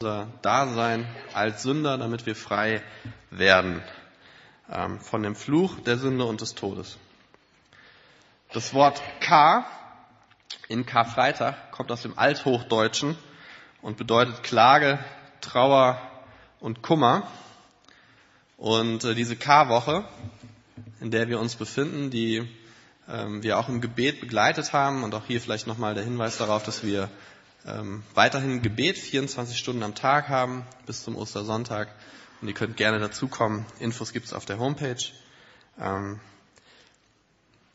unser Dasein als Sünder, damit wir frei werden ähm, von dem Fluch der Sünde und des Todes. Das Wort K in Karfreitag kommt aus dem Althochdeutschen und bedeutet Klage, Trauer und Kummer. Und äh, diese K-Woche, in der wir uns befinden, die ähm, wir auch im Gebet begleitet haben und auch hier vielleicht nochmal der Hinweis darauf, dass wir ähm, weiterhin Gebet 24 Stunden am Tag haben bis zum Ostersonntag. Und ihr könnt gerne dazukommen. Infos gibt's auf der Homepage. Ähm,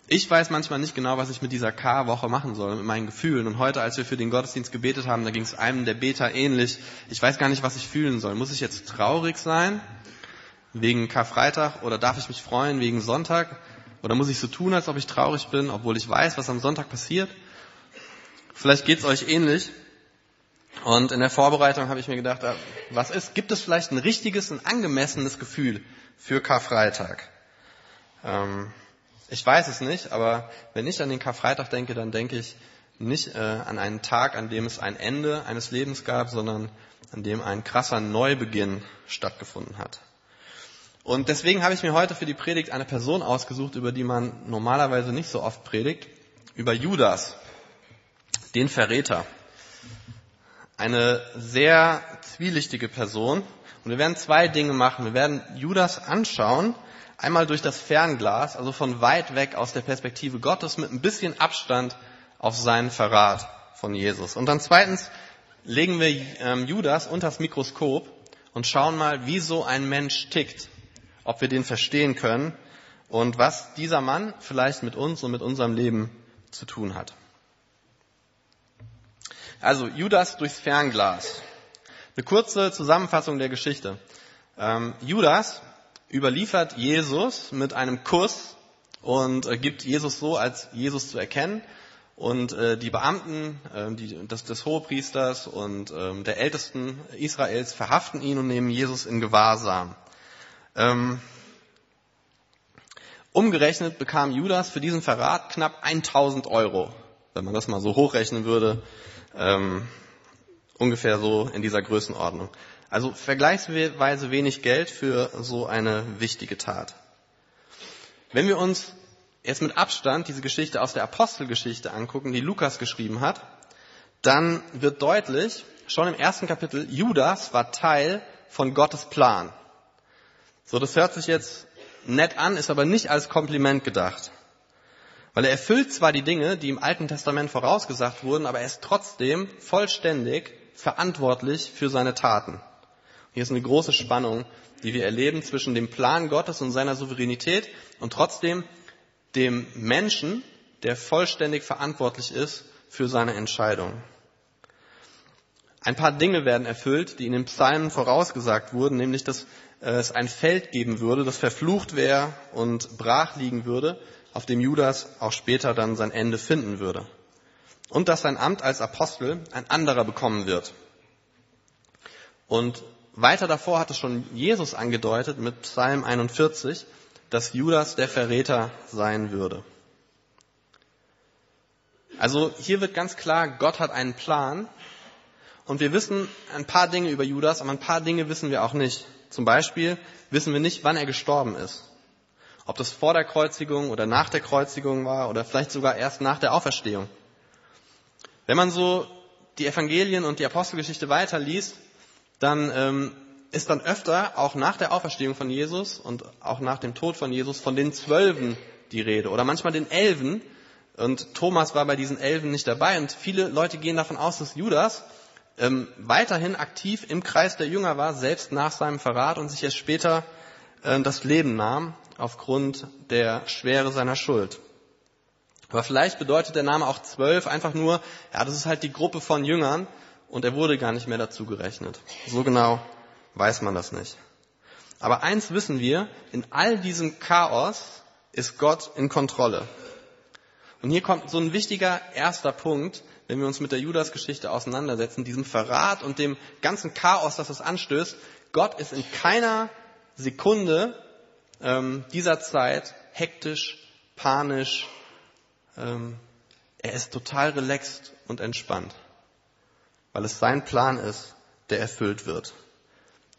ich weiß manchmal nicht genau, was ich mit dieser K-Woche machen soll, mit meinen Gefühlen. Und heute, als wir für den Gottesdienst gebetet haben, da ging es einem der Beter ähnlich. Ich weiß gar nicht, was ich fühlen soll. Muss ich jetzt traurig sein wegen Karfreitag oder darf ich mich freuen wegen Sonntag? Oder muss ich so tun, als ob ich traurig bin, obwohl ich weiß, was am Sonntag passiert? Vielleicht geht's euch ähnlich. Und in der Vorbereitung habe ich mir gedacht, äh, was ist, gibt es vielleicht ein richtiges, ein angemessenes Gefühl für Karfreitag? Ähm, ich weiß es nicht, aber wenn ich an den Karfreitag denke, dann denke ich nicht äh, an einen Tag, an dem es ein Ende eines Lebens gab, sondern an dem ein krasser Neubeginn stattgefunden hat. Und deswegen habe ich mir heute für die Predigt eine Person ausgesucht, über die man normalerweise nicht so oft predigt, über Judas, den Verräter eine sehr zwielichtige Person. Und wir werden zwei Dinge machen. Wir werden Judas anschauen, einmal durch das Fernglas, also von weit weg aus der Perspektive Gottes mit ein bisschen Abstand auf seinen Verrat von Jesus. Und dann zweitens legen wir ähm, Judas unter das Mikroskop und schauen mal, wie so ein Mensch tickt, ob wir den verstehen können und was dieser Mann vielleicht mit uns und mit unserem Leben zu tun hat. Also Judas durchs Fernglas. Eine kurze Zusammenfassung der Geschichte. Ähm, Judas überliefert Jesus mit einem Kuss und äh, gibt Jesus so als Jesus zu erkennen. Und äh, die Beamten äh, die, des, des Hohepriesters und ähm, der Ältesten Israels verhaften ihn und nehmen Jesus in Gewahrsam. Ähm, umgerechnet bekam Judas für diesen Verrat knapp 1000 Euro, wenn man das mal so hochrechnen würde. Ähm, ungefähr so in dieser Größenordnung. Also vergleichsweise wenig Geld für so eine wichtige Tat. Wenn wir uns jetzt mit Abstand diese Geschichte aus der Apostelgeschichte angucken, die Lukas geschrieben hat, dann wird deutlich, schon im ersten Kapitel, Judas war Teil von Gottes Plan. So, das hört sich jetzt nett an, ist aber nicht als Kompliment gedacht. Weil er erfüllt zwar die Dinge, die im Alten Testament vorausgesagt wurden, aber er ist trotzdem vollständig verantwortlich für seine Taten. Hier ist eine große Spannung, die wir erleben zwischen dem Plan Gottes und seiner Souveränität und trotzdem dem Menschen, der vollständig verantwortlich ist für seine Entscheidung. Ein paar Dinge werden erfüllt, die in den Psalmen vorausgesagt wurden, nämlich dass es ein Feld geben würde, das verflucht wäre und brach liegen würde, auf dem Judas auch später dann sein Ende finden würde. Und dass sein Amt als Apostel ein anderer bekommen wird. Und weiter davor hat es schon Jesus angedeutet mit Psalm 41, dass Judas der Verräter sein würde. Also hier wird ganz klar, Gott hat einen Plan und wir wissen ein paar Dinge über Judas, aber ein paar Dinge wissen wir auch nicht. Zum Beispiel wissen wir nicht, wann er gestorben ist. Ob das vor der Kreuzigung oder nach der Kreuzigung war oder vielleicht sogar erst nach der Auferstehung. Wenn man so die Evangelien und die Apostelgeschichte weiterliest, dann ähm, ist dann öfter auch nach der Auferstehung von Jesus und auch nach dem Tod von Jesus von den Zwölfen die Rede oder manchmal den Elfen. Und Thomas war bei diesen Elfen nicht dabei und viele Leute gehen davon aus, dass Judas ähm, weiterhin aktiv im Kreis der Jünger war, selbst nach seinem Verrat und sich erst später äh, das Leben nahm aufgrund der Schwere seiner Schuld. Aber vielleicht bedeutet der Name auch zwölf einfach nur, ja, das ist halt die Gruppe von Jüngern und er wurde gar nicht mehr dazu gerechnet. So genau weiß man das nicht. Aber eins wissen wir, in all diesem Chaos ist Gott in Kontrolle. Und hier kommt so ein wichtiger erster Punkt, wenn wir uns mit der Judas-Geschichte auseinandersetzen, diesem Verrat und dem ganzen Chaos, das es anstößt. Gott ist in keiner Sekunde ähm, dieser Zeit hektisch, panisch. Ähm, er ist total relaxed und entspannt, weil es sein Plan ist, der erfüllt wird.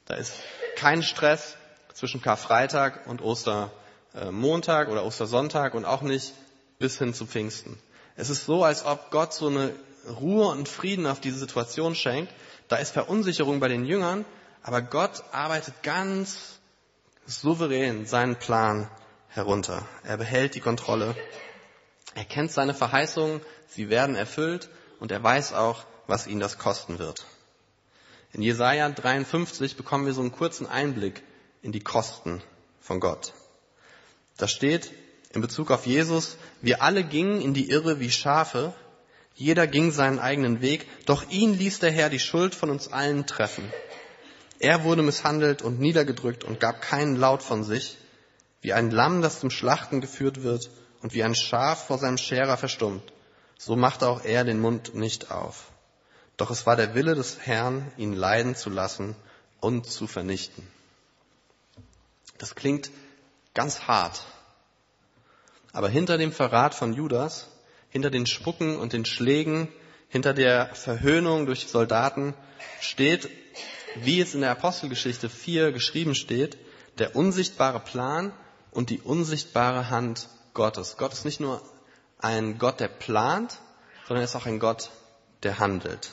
Da ist kein Stress zwischen Karfreitag und Ostermontag oder Ostersonntag und auch nicht bis hin zu Pfingsten. Es ist so, als ob Gott so eine Ruhe und Frieden auf diese Situation schenkt. Da ist Verunsicherung bei den Jüngern, aber Gott arbeitet ganz souverän seinen Plan herunter. Er behält die Kontrolle. Er kennt seine Verheißungen, sie werden erfüllt und er weiß auch, was ihn das kosten wird. In Jesaja 53 bekommen wir so einen kurzen Einblick in die Kosten von Gott. Da steht in Bezug auf Jesus, wir alle gingen in die Irre wie Schafe, jeder ging seinen eigenen Weg, doch ihn ließ der Herr die Schuld von uns allen treffen. Er wurde misshandelt und niedergedrückt und gab keinen Laut von sich, wie ein Lamm, das zum Schlachten geführt wird und wie ein Schaf vor seinem Scherer verstummt. So machte auch er den Mund nicht auf. Doch es war der Wille des Herrn, ihn leiden zu lassen und zu vernichten. Das klingt ganz hart. Aber hinter dem Verrat von Judas, hinter den Spucken und den Schlägen, hinter der Verhöhnung durch Soldaten steht, wie es in der Apostelgeschichte 4 geschrieben steht, der unsichtbare Plan und die unsichtbare Hand Gottes. Gott ist nicht nur ein Gott, der plant, sondern er ist auch ein Gott, der handelt.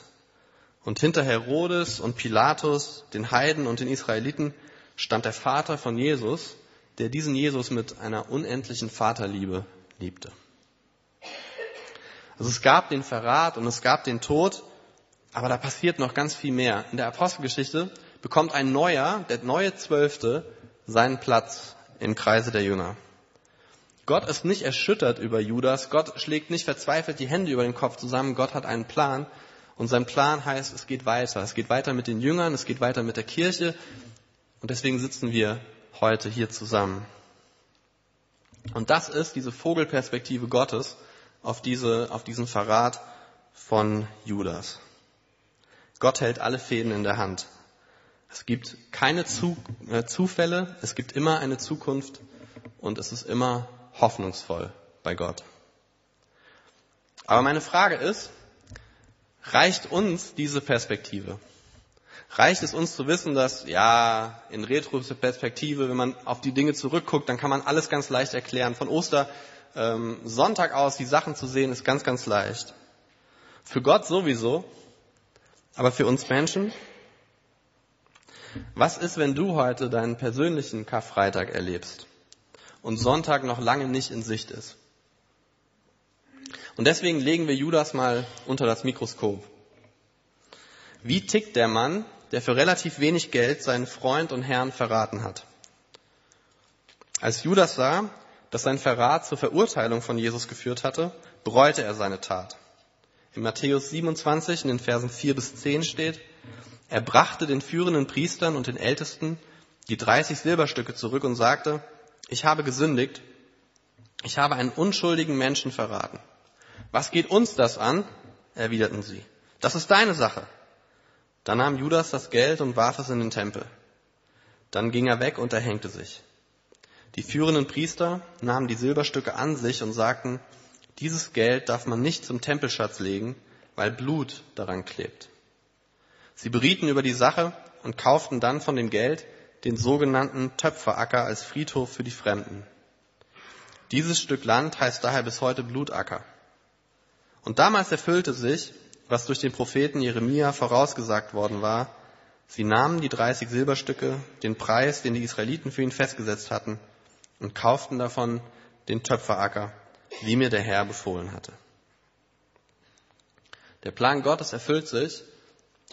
Und hinter Herodes und Pilatus, den Heiden und den Israeliten stand der Vater von Jesus, der diesen Jesus mit einer unendlichen Vaterliebe liebte. Also es gab den Verrat und es gab den Tod, aber da passiert noch ganz viel mehr. In der Apostelgeschichte bekommt ein neuer, der neue Zwölfte, seinen Platz im Kreise der Jünger. Gott ist nicht erschüttert über Judas, Gott schlägt nicht verzweifelt die Hände über den Kopf zusammen, Gott hat einen Plan und sein Plan heißt, es geht weiter. Es geht weiter mit den Jüngern, es geht weiter mit der Kirche und deswegen sitzen wir heute hier zusammen. Und das ist diese Vogelperspektive Gottes auf, diese, auf diesen Verrat von Judas. Gott hält alle Fäden in der Hand. Es gibt keine Zu, äh, Zufälle, es gibt immer eine Zukunft und es ist immer hoffnungsvoll bei Gott. Aber meine Frage ist, reicht uns diese Perspektive? Reicht es uns zu wissen, dass, ja, in Retro-Perspektive, wenn man auf die Dinge zurückguckt, dann kann man alles ganz leicht erklären. Von Oster ähm, Sonntag aus die Sachen zu sehen, ist ganz, ganz leicht. Für Gott sowieso, aber für uns Menschen? Was ist, wenn du heute deinen persönlichen Karfreitag erlebst und Sonntag noch lange nicht in Sicht ist? Und deswegen legen wir Judas mal unter das Mikroskop. Wie tickt der Mann, der für relativ wenig Geld seinen Freund und Herrn verraten hat? Als Judas sah, dass sein Verrat zur Verurteilung von Jesus geführt hatte, bereute er seine Tat. In Matthäus 27 in den Versen 4 bis 10 steht, er brachte den führenden Priestern und den Ältesten die 30 Silberstücke zurück und sagte, ich habe gesündigt, ich habe einen unschuldigen Menschen verraten. Was geht uns das an? erwiderten sie. Das ist deine Sache. Da nahm Judas das Geld und warf es in den Tempel. Dann ging er weg und erhängte sich. Die führenden Priester nahmen die Silberstücke an sich und sagten, dieses Geld darf man nicht zum Tempelschatz legen, weil Blut daran klebt. Sie berieten über die Sache und kauften dann von dem Geld den sogenannten Töpferacker als Friedhof für die Fremden. Dieses Stück Land heißt daher bis heute Blutacker. Und damals erfüllte sich, was durch den Propheten Jeremia vorausgesagt worden war. Sie nahmen die 30 Silberstücke, den Preis, den die Israeliten für ihn festgesetzt hatten, und kauften davon den Töpferacker, wie mir der Herr befohlen hatte. Der Plan Gottes erfüllt sich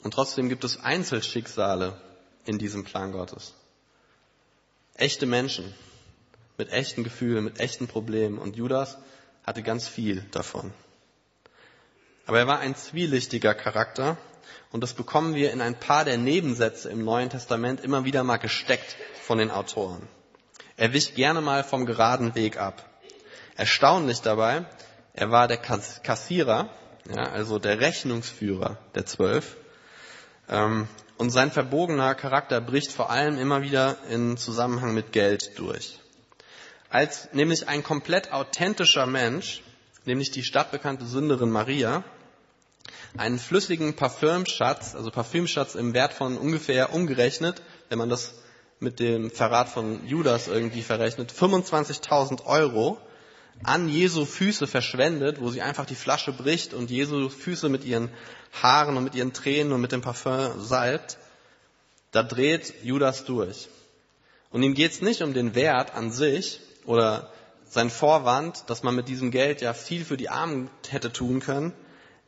und trotzdem gibt es Einzelschicksale in diesem Plan Gottes. Echte Menschen mit echten Gefühlen, mit echten Problemen und Judas hatte ganz viel davon. Aber er war ein zwielichtiger Charakter und das bekommen wir in ein paar der Nebensätze im Neuen Testament immer wieder mal gesteckt von den Autoren. Er wich gerne mal vom geraden Weg ab. Erstaunlich dabei, er war der Kassierer, ja, also der Rechnungsführer der Zwölf. Ähm, und sein verbogener Charakter bricht vor allem immer wieder in Zusammenhang mit Geld durch. Als nämlich ein komplett authentischer Mensch, nämlich die stadtbekannte Sünderin Maria, einen flüssigen Parfümschatz, also Parfümschatz im Wert von ungefähr umgerechnet, wenn man das mit dem Verrat von Judas irgendwie verrechnet, 25.000 Euro an Jesu Füße verschwendet, wo sie einfach die Flasche bricht und Jesu Füße mit ihren Haaren und mit ihren Tränen und mit dem Parfüm salbt, da dreht Judas durch. Und ihm geht es nicht um den Wert an sich oder sein Vorwand, dass man mit diesem Geld ja viel für die Armen hätte tun können.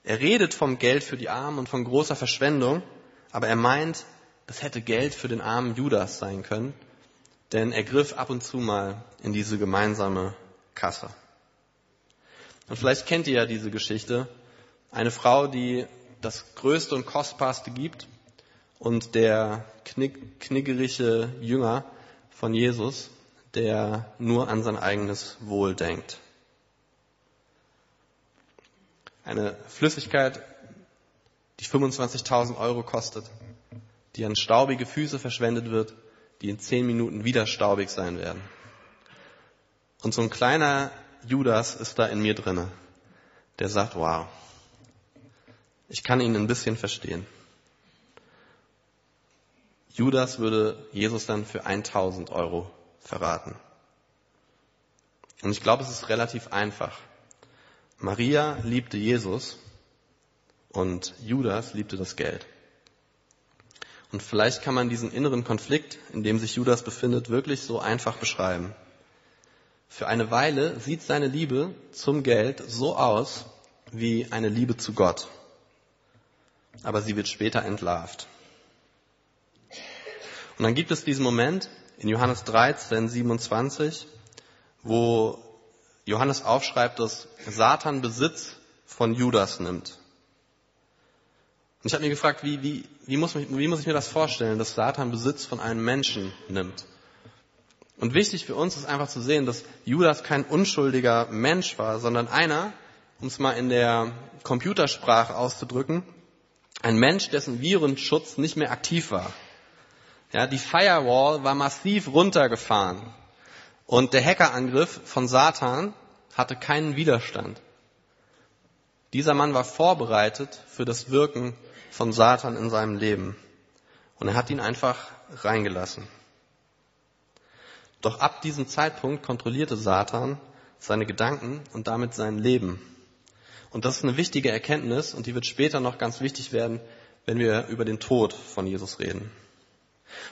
Er redet vom Geld für die Armen und von großer Verschwendung, aber er meint, das hätte Geld für den armen Judas sein können, denn er griff ab und zu mal in diese gemeinsame Kasse. Und vielleicht kennt ihr ja diese Geschichte. Eine Frau, die das Größte und Kostbarste gibt und der knick, kniggerige Jünger von Jesus, der nur an sein eigenes Wohl denkt. Eine Flüssigkeit, die 25.000 Euro kostet, die an staubige Füße verschwendet wird, die in zehn Minuten wieder staubig sein werden. Und so ein kleiner Judas ist da in mir drinne, der sagt, wow, ich kann ihn ein bisschen verstehen. Judas würde Jesus dann für 1000 Euro verraten. Und ich glaube, es ist relativ einfach. Maria liebte Jesus und Judas liebte das Geld. Und vielleicht kann man diesen inneren Konflikt, in dem sich Judas befindet, wirklich so einfach beschreiben. Für eine Weile sieht seine Liebe zum Geld so aus wie eine Liebe zu Gott. Aber sie wird später entlarvt. Und dann gibt es diesen Moment in Johannes 13, 27, wo Johannes aufschreibt, dass Satan Besitz von Judas nimmt. Und ich habe mir gefragt, wie, wie, wie, muss mich, wie muss ich mir das vorstellen, dass Satan Besitz von einem Menschen nimmt? Und wichtig für uns ist einfach zu sehen, dass Judas kein unschuldiger Mensch war, sondern einer, um es mal in der Computersprache auszudrücken, ein Mensch, dessen Virenschutz nicht mehr aktiv war. Ja, die Firewall war massiv runtergefahren und der Hackerangriff von Satan hatte keinen Widerstand. Dieser Mann war vorbereitet für das Wirken von Satan in seinem Leben. Und er hat ihn einfach reingelassen. Doch ab diesem Zeitpunkt kontrollierte Satan seine Gedanken und damit sein Leben. Und das ist eine wichtige Erkenntnis und die wird später noch ganz wichtig werden, wenn wir über den Tod von Jesus reden.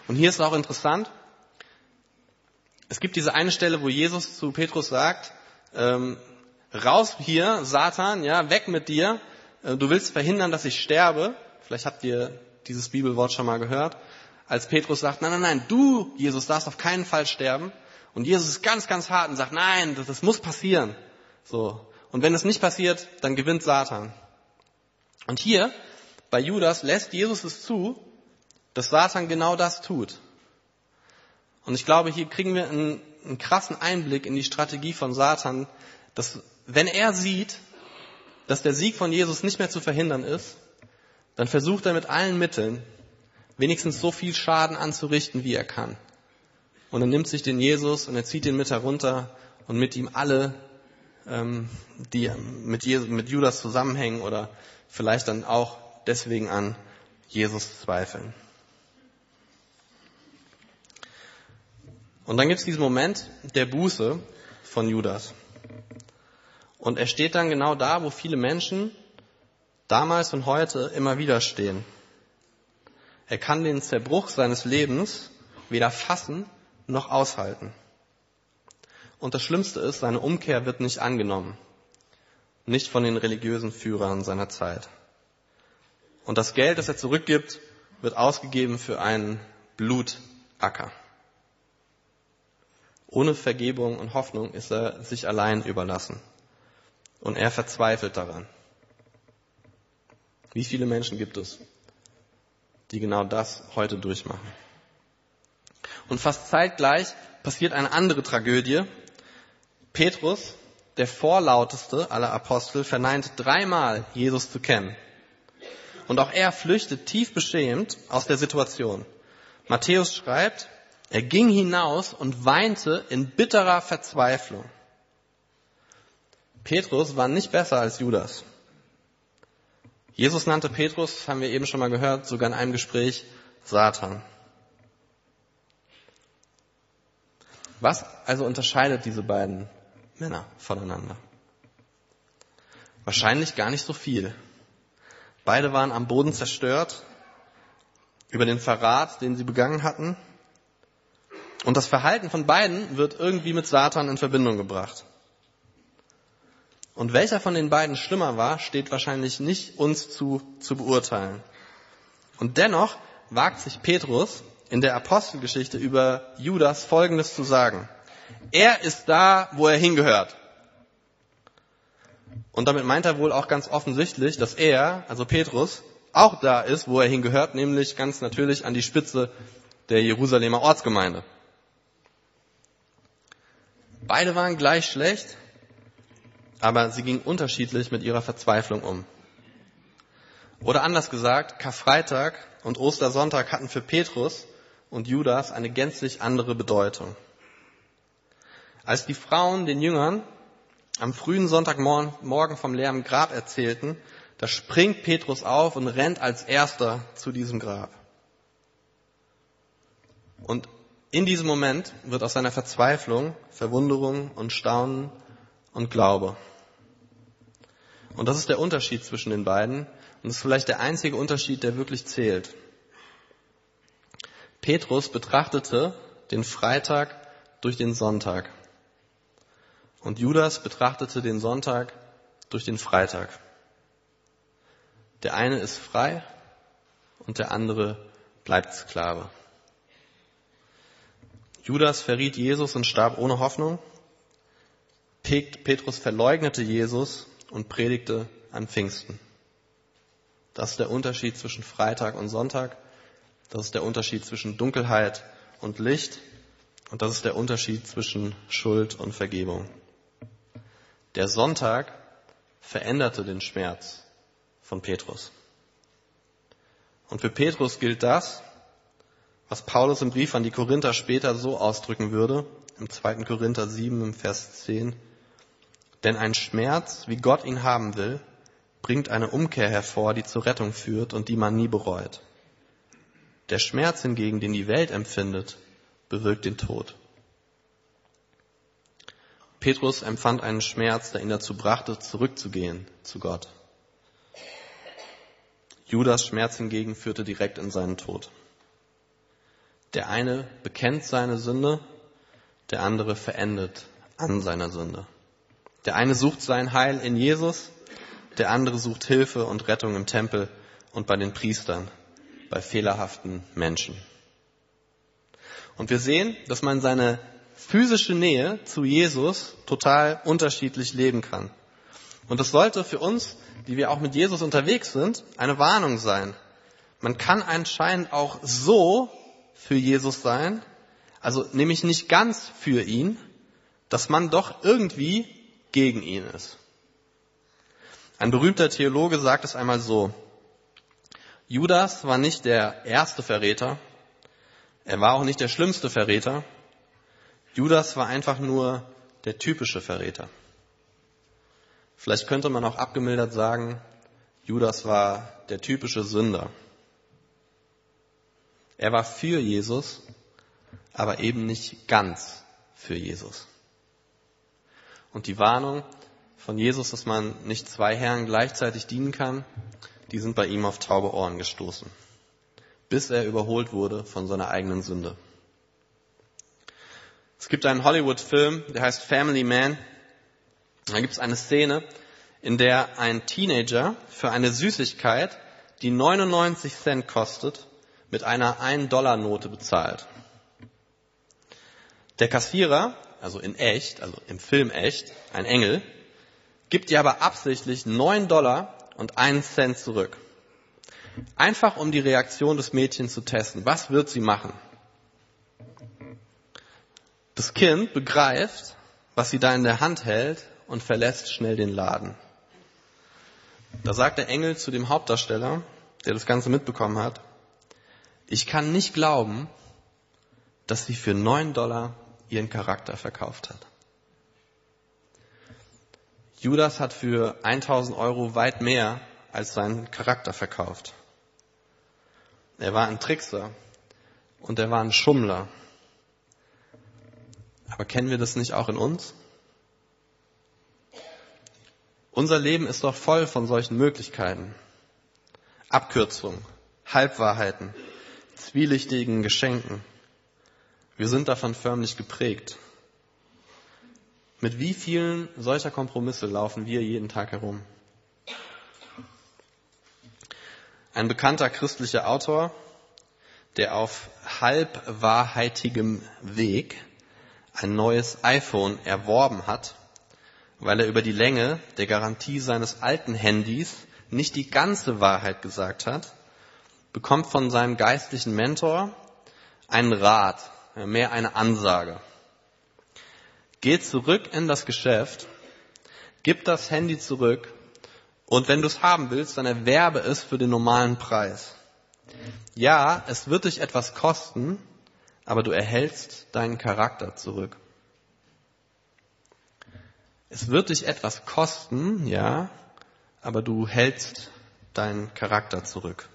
Und hier ist auch interessant, es gibt diese eine Stelle, wo Jesus zu Petrus sagt, ähm, raus hier, Satan, ja, weg mit dir, äh, du willst verhindern, dass ich sterbe. Vielleicht habt ihr dieses Bibelwort schon mal gehört. Als Petrus sagt, nein, nein, nein, du, Jesus, darfst auf keinen Fall sterben. Und Jesus ist ganz, ganz hart und sagt, nein, das, das muss passieren. So. Und wenn es nicht passiert, dann gewinnt Satan. Und hier, bei Judas, lässt Jesus es zu, dass Satan genau das tut. Und ich glaube, hier kriegen wir einen, einen krassen Einblick in die Strategie von Satan, dass wenn er sieht, dass der Sieg von Jesus nicht mehr zu verhindern ist, dann versucht er mit allen Mitteln wenigstens so viel Schaden anzurichten, wie er kann. Und er nimmt sich den Jesus und er zieht ihn mit herunter und mit ihm alle, ähm, die mit, Jesus, mit Judas zusammenhängen oder vielleicht dann auch deswegen an Jesus zweifeln. Und dann gibt es diesen Moment der Buße von Judas. Und er steht dann genau da, wo viele Menschen damals und heute immer wieder stehen. Er kann den Zerbruch seines Lebens weder fassen noch aushalten. Und das Schlimmste ist, seine Umkehr wird nicht angenommen. Nicht von den religiösen Führern seiner Zeit. Und das Geld, das er zurückgibt, wird ausgegeben für einen Blutacker. Ohne Vergebung und Hoffnung ist er sich allein überlassen. Und er verzweifelt daran. Wie viele Menschen gibt es, die genau das heute durchmachen? Und fast zeitgleich passiert eine andere Tragödie. Petrus, der vorlauteste aller Apostel, verneint dreimal, Jesus zu kennen. Und auch er flüchtet tief beschämt aus der Situation. Matthäus schreibt, er ging hinaus und weinte in bitterer Verzweiflung. Petrus war nicht besser als Judas. Jesus nannte Petrus, haben wir eben schon mal gehört, sogar in einem Gespräch Satan. Was also unterscheidet diese beiden Männer voneinander? Wahrscheinlich gar nicht so viel. Beide waren am Boden zerstört über den Verrat, den sie begangen hatten. Und das Verhalten von beiden wird irgendwie mit Satan in Verbindung gebracht. Und welcher von den beiden schlimmer war, steht wahrscheinlich nicht uns zu, zu beurteilen. Und dennoch wagt sich Petrus in der Apostelgeschichte über Judas Folgendes zu sagen. Er ist da, wo er hingehört. Und damit meint er wohl auch ganz offensichtlich, dass er, also Petrus, auch da ist, wo er hingehört, nämlich ganz natürlich an die Spitze der Jerusalemer Ortsgemeinde. Beide waren gleich schlecht, aber sie gingen unterschiedlich mit ihrer Verzweiflung um. Oder anders gesagt, Karfreitag und Ostersonntag hatten für Petrus und Judas eine gänzlich andere Bedeutung. Als die Frauen den Jüngern am frühen Sonntagmorgen vom leeren Grab erzählten, da springt Petrus auf und rennt als erster zu diesem Grab. Und in diesem Moment wird aus seiner Verzweiflung Verwunderung und Staunen und Glaube. Und das ist der Unterschied zwischen den beiden. Und das ist vielleicht der einzige Unterschied, der wirklich zählt. Petrus betrachtete den Freitag durch den Sonntag. Und Judas betrachtete den Sonntag durch den Freitag. Der eine ist frei und der andere bleibt Sklave. Judas verriet Jesus und starb ohne Hoffnung. Petrus verleugnete Jesus und predigte an Pfingsten. Das ist der Unterschied zwischen Freitag und Sonntag. Das ist der Unterschied zwischen Dunkelheit und Licht. Und das ist der Unterschied zwischen Schuld und Vergebung. Der Sonntag veränderte den Schmerz von Petrus. Und für Petrus gilt das, was Paulus im Brief an die Korinther später so ausdrücken würde, im 2. Korinther 7 im Vers 10. Denn ein Schmerz, wie Gott ihn haben will, bringt eine Umkehr hervor, die zur Rettung führt und die man nie bereut. Der Schmerz hingegen, den die Welt empfindet, bewirkt den Tod. Petrus empfand einen Schmerz, der ihn dazu brachte, zurückzugehen zu Gott. Judas Schmerz hingegen führte direkt in seinen Tod. Der eine bekennt seine Sünde, der andere verendet an seiner Sünde. Der eine sucht sein Heil in Jesus, der andere sucht Hilfe und Rettung im Tempel und bei den Priestern, bei fehlerhaften Menschen. Und wir sehen, dass man seine physische Nähe zu Jesus total unterschiedlich leben kann. Und das sollte für uns, die wir auch mit Jesus unterwegs sind, eine Warnung sein. Man kann anscheinend auch so für Jesus sein, also nämlich nicht ganz für ihn, dass man doch irgendwie gegen ihn ist. Ein berühmter Theologe sagt es einmal so, Judas war nicht der erste Verräter, er war auch nicht der schlimmste Verräter, Judas war einfach nur der typische Verräter. Vielleicht könnte man auch abgemildert sagen, Judas war der typische Sünder. Er war für Jesus, aber eben nicht ganz für Jesus. Und die Warnung von Jesus, dass man nicht zwei Herren gleichzeitig dienen kann, die sind bei ihm auf taube Ohren gestoßen, bis er überholt wurde von seiner eigenen Sünde. Es gibt einen Hollywood-Film, der heißt Family Man. Da gibt es eine Szene, in der ein Teenager für eine Süßigkeit, die 99 Cent kostet, mit einer 1-Dollar-Note bezahlt. Der Kassierer also in echt, also im Film echt, ein Engel, gibt ihr aber absichtlich 9 Dollar und einen Cent zurück. Einfach um die Reaktion des Mädchens zu testen. Was wird sie machen? Das Kind begreift, was sie da in der Hand hält und verlässt schnell den Laden. Da sagt der Engel zu dem Hauptdarsteller, der das Ganze mitbekommen hat, ich kann nicht glauben, dass sie für 9 Dollar ihren Charakter verkauft hat. Judas hat für 1000 Euro weit mehr als seinen Charakter verkauft. Er war ein Trickser und er war ein Schummler. Aber kennen wir das nicht auch in uns? Unser Leben ist doch voll von solchen Möglichkeiten. Abkürzungen, Halbwahrheiten, zwielichtigen Geschenken. Wir sind davon förmlich geprägt. Mit wie vielen solcher Kompromisse laufen wir jeden Tag herum? Ein bekannter christlicher Autor, der auf halbwahrheitigem Weg ein neues iPhone erworben hat, weil er über die Länge der Garantie seines alten Handys nicht die ganze Wahrheit gesagt hat, bekommt von seinem geistlichen Mentor einen Rat, mehr eine Ansage. Geh zurück in das Geschäft, gib das Handy zurück und wenn du es haben willst, dann erwerbe es für den normalen Preis. Ja, es wird dich etwas kosten, aber du erhältst deinen Charakter zurück. Es wird dich etwas kosten, ja, aber du hältst deinen Charakter zurück.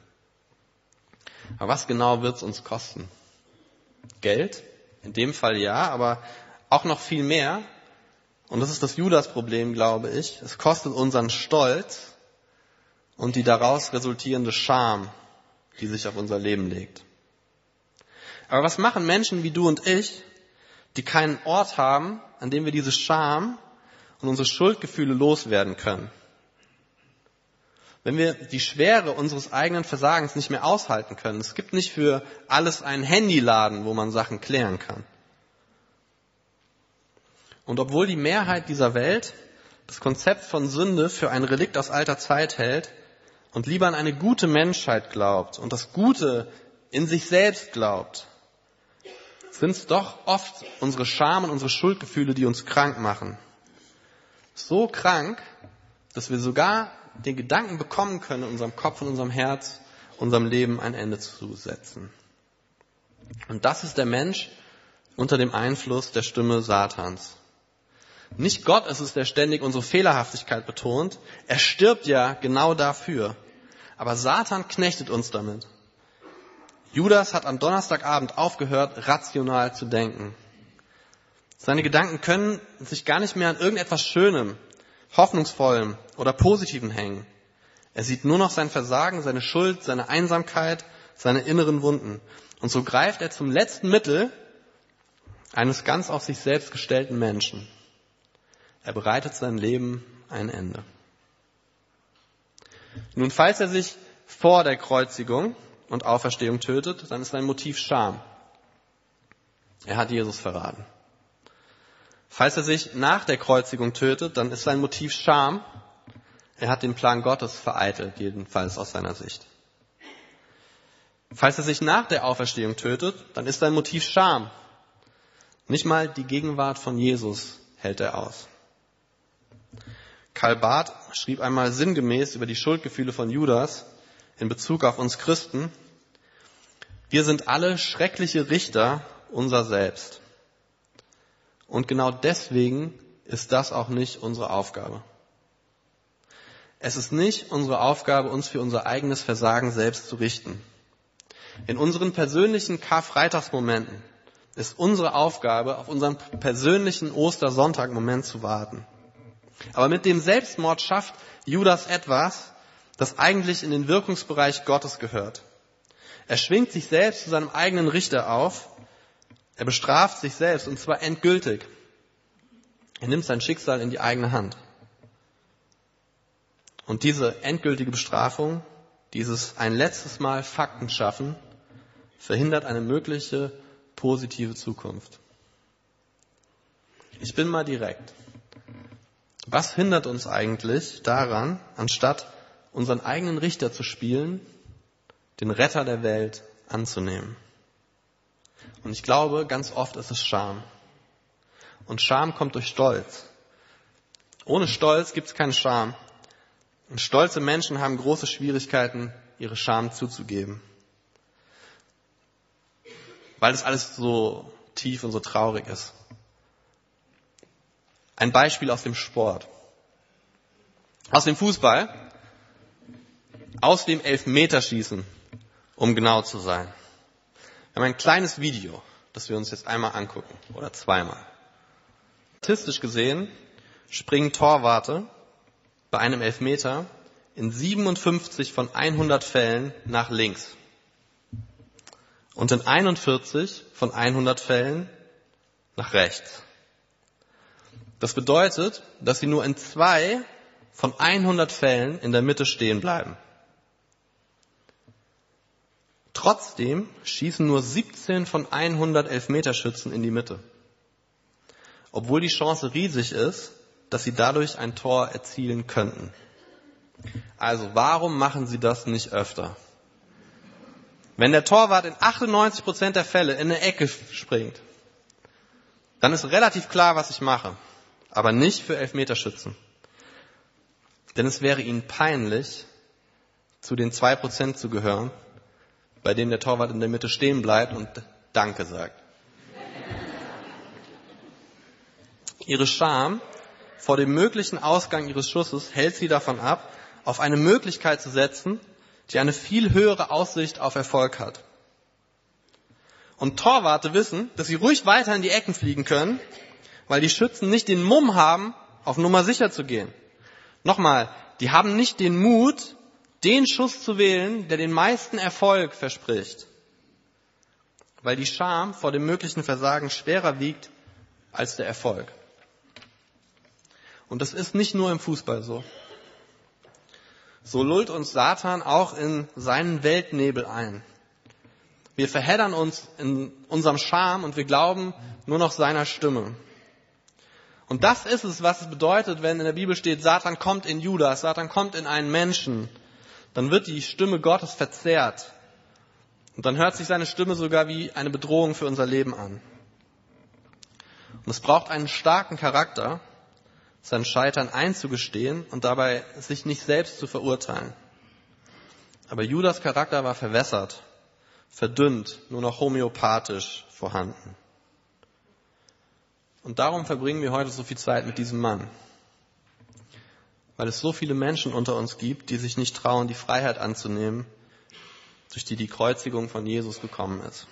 Aber was genau wird es uns kosten? Geld? In dem Fall ja, aber auch noch viel mehr. Und das ist das Judas-Problem, glaube ich. Es kostet unseren Stolz und die daraus resultierende Scham, die sich auf unser Leben legt. Aber was machen Menschen wie du und ich, die keinen Ort haben, an dem wir diese Scham und unsere Schuldgefühle loswerden können? Wenn wir die Schwere unseres eigenen Versagens nicht mehr aushalten können. Es gibt nicht für alles einen Handyladen, wo man Sachen klären kann. Und obwohl die Mehrheit dieser Welt das Konzept von Sünde für ein Relikt aus alter Zeit hält und lieber an eine gute Menschheit glaubt und das Gute in sich selbst glaubt, sind es doch oft unsere Scham und unsere Schuldgefühle, die uns krank machen. So krank, dass wir sogar den Gedanken bekommen können, in unserem Kopf und unserem Herz, unserem Leben ein Ende zu setzen. Und das ist der Mensch unter dem Einfluss der Stimme Satans. Nicht Gott ist es, der ständig unsere Fehlerhaftigkeit betont. Er stirbt ja genau dafür. Aber Satan knechtet uns damit. Judas hat am Donnerstagabend aufgehört, rational zu denken. Seine Gedanken können sich gar nicht mehr an irgendetwas Schönem, Hoffnungsvollem oder Positivem hängen. Er sieht nur noch sein Versagen, seine Schuld, seine Einsamkeit, seine inneren Wunden. Und so greift er zum letzten Mittel eines ganz auf sich selbst gestellten Menschen. Er bereitet sein Leben ein Ende. Nun, falls er sich vor der Kreuzigung und Auferstehung tötet, dann ist sein Motiv Scham. Er hat Jesus verraten. Falls er sich nach der Kreuzigung tötet, dann ist sein Motiv Scham. Er hat den Plan Gottes vereitelt, jedenfalls aus seiner Sicht. Falls er sich nach der Auferstehung tötet, dann ist sein Motiv Scham. Nicht mal die Gegenwart von Jesus hält er aus. Karl Barth schrieb einmal sinngemäß über die Schuldgefühle von Judas in Bezug auf uns Christen, wir sind alle schreckliche Richter unser Selbst. Und genau deswegen ist das auch nicht unsere Aufgabe. Es ist nicht unsere Aufgabe, uns für unser eigenes Versagen selbst zu richten. In unseren persönlichen Karfreitagsmomenten ist unsere Aufgabe, auf unseren persönlichen Ostersonntagmoment zu warten. Aber mit dem Selbstmord schafft Judas etwas, das eigentlich in den Wirkungsbereich Gottes gehört. Er schwingt sich selbst zu seinem eigenen Richter auf. Er bestraft sich selbst und zwar endgültig. Er nimmt sein Schicksal in die eigene Hand. Und diese endgültige Bestrafung, dieses ein letztes Mal Fakten schaffen, verhindert eine mögliche positive Zukunft. Ich bin mal direkt. Was hindert uns eigentlich daran, anstatt unseren eigenen Richter zu spielen, den Retter der Welt anzunehmen? Und ich glaube, ganz oft ist es Scham. Und Scham kommt durch Stolz. Ohne Stolz gibt es keinen Scham. Und stolze Menschen haben große Schwierigkeiten, ihre Scham zuzugeben. Weil das alles so tief und so traurig ist. Ein Beispiel aus dem Sport. Aus dem Fußball. aus dem Elfmeterschießen, um genau zu sein. Wir haben ein kleines Video, das wir uns jetzt einmal angucken oder zweimal. Statistisch gesehen springen Torwarte bei einem Elfmeter in 57 von 100 Fällen nach links und in 41 von 100 Fällen nach rechts. Das bedeutet, dass sie nur in zwei von 100 Fällen in der Mitte stehen bleiben. Trotzdem schießen nur 17 von 100 Elfmeterschützen in die Mitte. Obwohl die Chance riesig ist, dass sie dadurch ein Tor erzielen könnten. Also warum machen sie das nicht öfter? Wenn der Torwart in 98 Prozent der Fälle in eine Ecke springt, dann ist relativ klar, was ich mache aber nicht für Elfmeterschützen. Denn es wäre ihnen peinlich, zu den zwei Prozent zu gehören, bei dem der Torwart in der Mitte stehen bleibt und Danke sagt. Ihre Scham vor dem möglichen Ausgang ihres Schusses hält sie davon ab, auf eine Möglichkeit zu setzen, die eine viel höhere Aussicht auf Erfolg hat. Und Torwarte wissen, dass sie ruhig weiter in die Ecken fliegen können weil die Schützen nicht den Mumm haben, auf Nummer sicher zu gehen. Nochmal, die haben nicht den Mut, den Schuss zu wählen, der den meisten Erfolg verspricht, weil die Scham vor dem möglichen Versagen schwerer wiegt als der Erfolg. Und das ist nicht nur im Fußball so. So lullt uns Satan auch in seinen Weltnebel ein. Wir verheddern uns in unserem Scham und wir glauben nur noch seiner Stimme. Und das ist es, was es bedeutet, wenn in der Bibel steht, Satan kommt in Judas, Satan kommt in einen Menschen. Dann wird die Stimme Gottes verzerrt. Und dann hört sich seine Stimme sogar wie eine Bedrohung für unser Leben an. Und es braucht einen starken Charakter, sein Scheitern einzugestehen und dabei sich nicht selbst zu verurteilen. Aber Judas Charakter war verwässert, verdünnt, nur noch homöopathisch vorhanden. Und darum verbringen wir heute so viel Zeit mit diesem Mann. Weil es so viele Menschen unter uns gibt, die sich nicht trauen, die Freiheit anzunehmen, durch die die Kreuzigung von Jesus gekommen ist.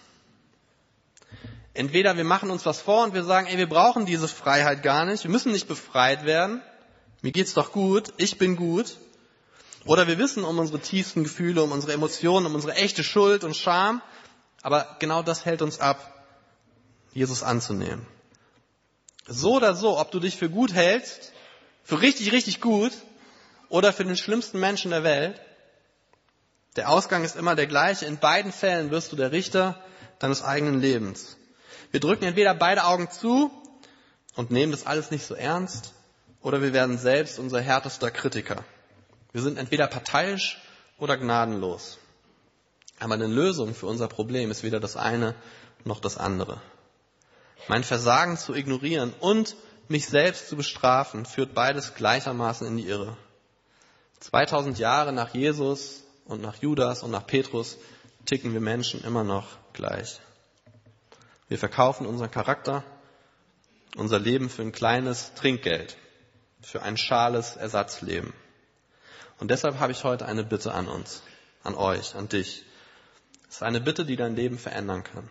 Entweder wir machen uns was vor und wir sagen, ey, wir brauchen diese Freiheit gar nicht, wir müssen nicht befreit werden, mir geht's doch gut, ich bin gut. Oder wir wissen um unsere tiefsten Gefühle, um unsere Emotionen, um unsere echte Schuld und Scham, aber genau das hält uns ab, Jesus anzunehmen. So oder so, ob du dich für gut hältst, für richtig, richtig gut oder für den schlimmsten Menschen der Welt, der Ausgang ist immer der gleiche. In beiden Fällen wirst du der Richter deines eigenen Lebens. Wir drücken entweder beide Augen zu und nehmen das alles nicht so ernst, oder wir werden selbst unser härtester Kritiker. Wir sind entweder parteiisch oder gnadenlos. Aber eine Lösung für unser Problem ist weder das eine noch das andere. Mein Versagen zu ignorieren und mich selbst zu bestrafen, führt beides gleichermaßen in die Irre. 2000 Jahre nach Jesus und nach Judas und nach Petrus ticken wir Menschen immer noch gleich. Wir verkaufen unseren Charakter, unser Leben für ein kleines Trinkgeld, für ein schales Ersatzleben. Und deshalb habe ich heute eine Bitte an uns, an euch, an dich. Es ist eine Bitte, die dein Leben verändern kann.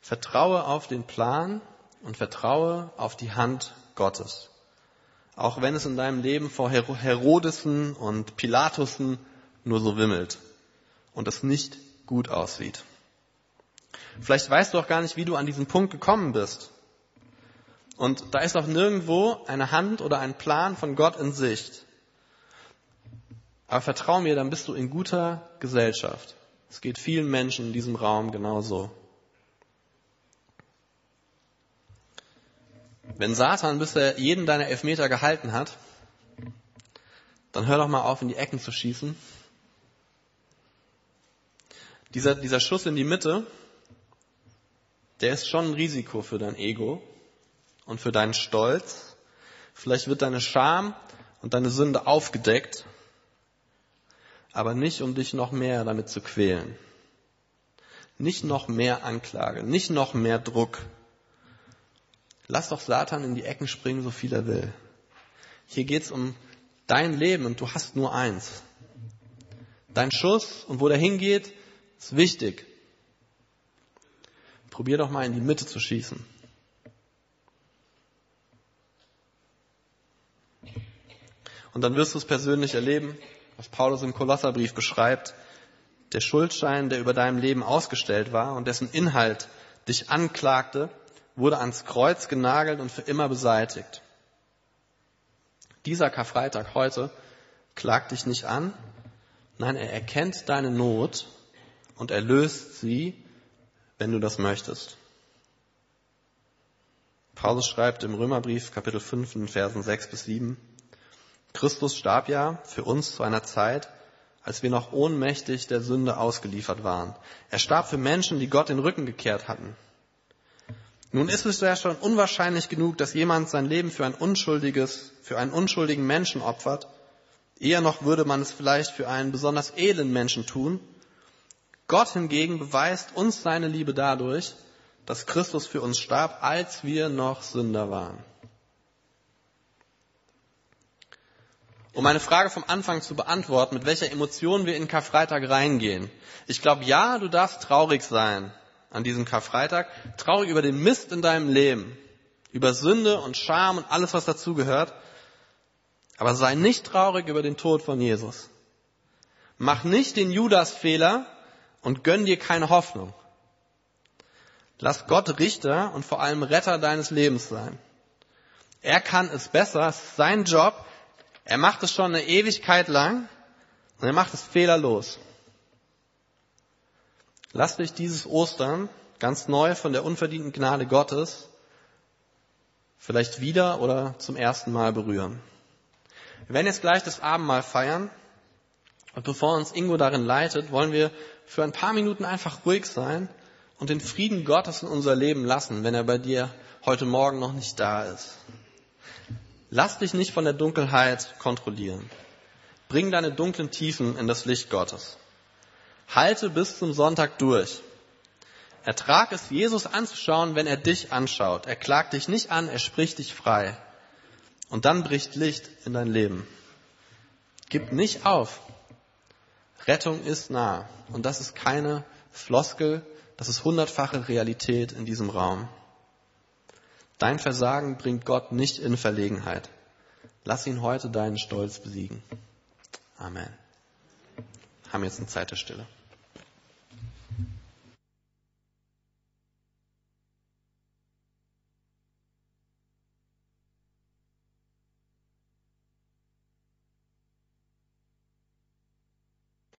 Vertraue auf den Plan und vertraue auf die Hand Gottes. Auch wenn es in deinem Leben vor Herodesen und Pilatusen nur so wimmelt und es nicht gut aussieht. Vielleicht weißt du auch gar nicht, wie du an diesen Punkt gekommen bist. Und da ist auch nirgendwo eine Hand oder ein Plan von Gott in Sicht. Aber vertrau mir, dann bist du in guter Gesellschaft. Es geht vielen Menschen in diesem Raum genauso. Wenn Satan bisher jeden deiner Elfmeter gehalten hat, dann hör doch mal auf, in die Ecken zu schießen. Dieser, dieser Schuss in die Mitte, der ist schon ein Risiko für dein Ego und für deinen Stolz. Vielleicht wird deine Scham und deine Sünde aufgedeckt, aber nicht, um dich noch mehr damit zu quälen. Nicht noch mehr Anklage, nicht noch mehr Druck, Lass doch Satan in die Ecken springen, so viel er will. Hier geht's um dein Leben und du hast nur eins. Dein Schuss und wo der hingeht, ist wichtig. Probier doch mal in die Mitte zu schießen. Und dann wirst du es persönlich erleben, was Paulus im Kolosserbrief beschreibt. Der Schuldschein, der über deinem Leben ausgestellt war und dessen Inhalt dich anklagte, wurde ans Kreuz genagelt und für immer beseitigt. Dieser Karfreitag heute klagt dich nicht an, nein, er erkennt deine Not und erlöst sie, wenn du das möchtest. Paulus schreibt im Römerbrief Kapitel 5 in Versen 6 bis 7, Christus starb ja für uns zu einer Zeit, als wir noch ohnmächtig der Sünde ausgeliefert waren. Er starb für Menschen, die Gott den Rücken gekehrt hatten. Nun ist es ja schon unwahrscheinlich genug, dass jemand sein Leben für ein unschuldiges, für einen unschuldigen Menschen opfert. Eher noch würde man es vielleicht für einen besonders edlen Menschen tun. Gott hingegen beweist uns seine Liebe dadurch, dass Christus für uns starb, als wir noch Sünder waren. Um eine Frage vom Anfang zu beantworten, mit welcher Emotion wir in Karfreitag reingehen. Ich glaube, ja, du darfst traurig sein an diesem Karfreitag, traurig über den Mist in deinem Leben, über Sünde und Scham und alles, was dazugehört. Aber sei nicht traurig über den Tod von Jesus. Mach nicht den Judas-Fehler und gönn dir keine Hoffnung. Lass Gott Richter und vor allem Retter deines Lebens sein. Er kann es besser, es ist sein Job, er macht es schon eine Ewigkeit lang und er macht es fehlerlos. Lass dich dieses Ostern ganz neu von der unverdienten Gnade Gottes vielleicht wieder oder zum ersten Mal berühren. Wir werden jetzt gleich das Abendmahl feiern und bevor uns Ingo darin leitet, wollen wir für ein paar Minuten einfach ruhig sein und den Frieden Gottes in unser Leben lassen, wenn er bei dir heute Morgen noch nicht da ist. Lass dich nicht von der Dunkelheit kontrollieren. Bring deine dunklen Tiefen in das Licht Gottes. Halte bis zum Sonntag durch. Ertrag es, Jesus anzuschauen, wenn er dich anschaut. Er klagt dich nicht an, er spricht dich frei. Und dann bricht Licht in dein Leben. Gib nicht auf. Rettung ist nah. Und das ist keine Floskel, das ist hundertfache Realität in diesem Raum. Dein Versagen bringt Gott nicht in Verlegenheit. Lass ihn heute deinen Stolz besiegen. Amen. Haben jetzt eine Zeit der Stille.